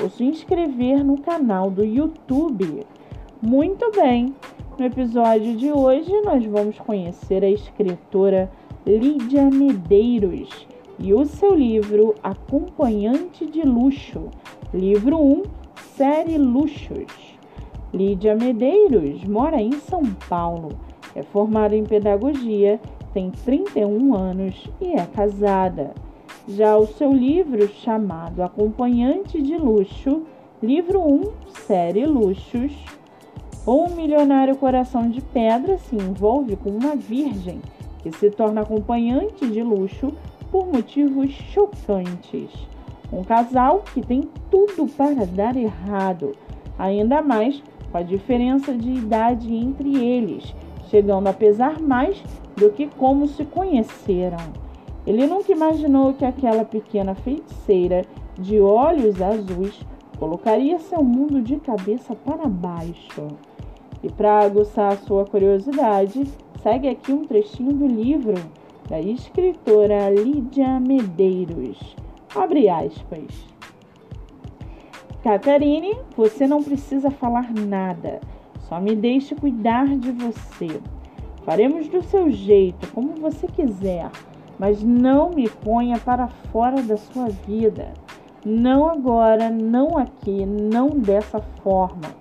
ou se inscrever no canal do YouTube. Muito bem, no episódio de hoje nós vamos conhecer a escritora Lídia Medeiros e o seu livro Acompanhante de Luxo, livro 1, série Luxos. Lídia Medeiros mora em São Paulo, é formada em pedagogia, tem 31 anos e é casada. Já o seu livro chamado Acompanhante de Luxo, livro 1, série Luxos, ou um milionário coração de pedra se envolve com uma virgem que se torna acompanhante de luxo por motivos chocantes. Um casal que tem tudo para dar errado, ainda mais com a diferença de idade entre eles, chegando a pesar mais do que como se conheceram. Ele nunca imaginou que aquela pequena feiticeira de olhos azuis colocaria seu mundo de cabeça para baixo. E para aguçar sua curiosidade, segue aqui um trechinho do livro da escritora Lídia Medeiros. Abre aspas. Catarine, você não precisa falar nada. Só me deixe cuidar de você. Faremos do seu jeito, como você quiser mas não me ponha para fora da sua vida. Não agora, não aqui, não dessa forma.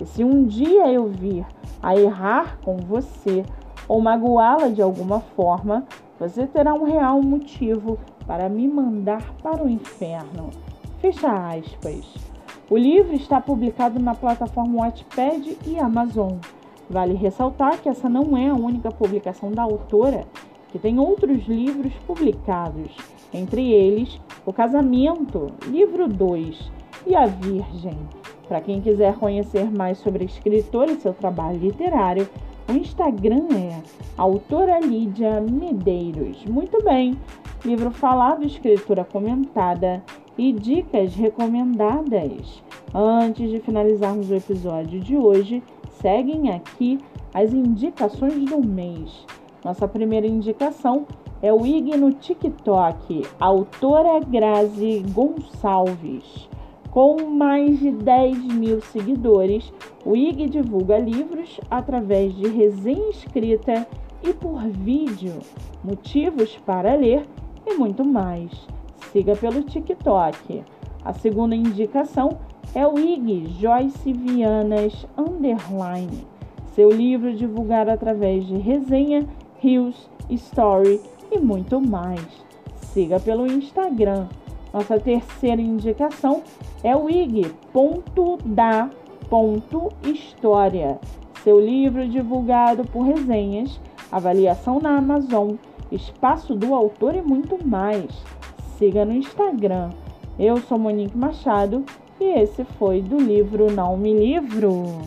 E se um dia eu vir a errar com você ou magoá-la de alguma forma, você terá um real motivo para me mandar para o inferno. Fecha aspas. O livro está publicado na plataforma Wattpad e Amazon. Vale ressaltar que essa não é a única publicação da autora que tem outros livros publicados, entre eles O Casamento, livro 2, e A Virgem. Para quem quiser conhecer mais sobre a escritora e seu trabalho literário, o Instagram é Autora Lídia Medeiros. Muito bem, livro falado, escritura comentada e dicas recomendadas. Antes de finalizarmos o episódio de hoje, seguem aqui as indicações do mês. Nossa primeira indicação é o IG no TikTok, autora Grazi Gonçalves. Com mais de 10 mil seguidores, o IG divulga livros através de resenha escrita e por vídeo, motivos para ler e muito mais. Siga pelo TikTok. A segunda indicação é o IG Joyce Vianas Underline. Seu livro divulgado através de resenha Reels, Story e muito mais. Siga pelo Instagram. Nossa terceira indicação é o ig.da.história, seu livro divulgado por resenhas, avaliação na Amazon, espaço do autor e muito mais. Siga no Instagram. Eu sou Monique Machado e esse foi do livro Não Me Livro.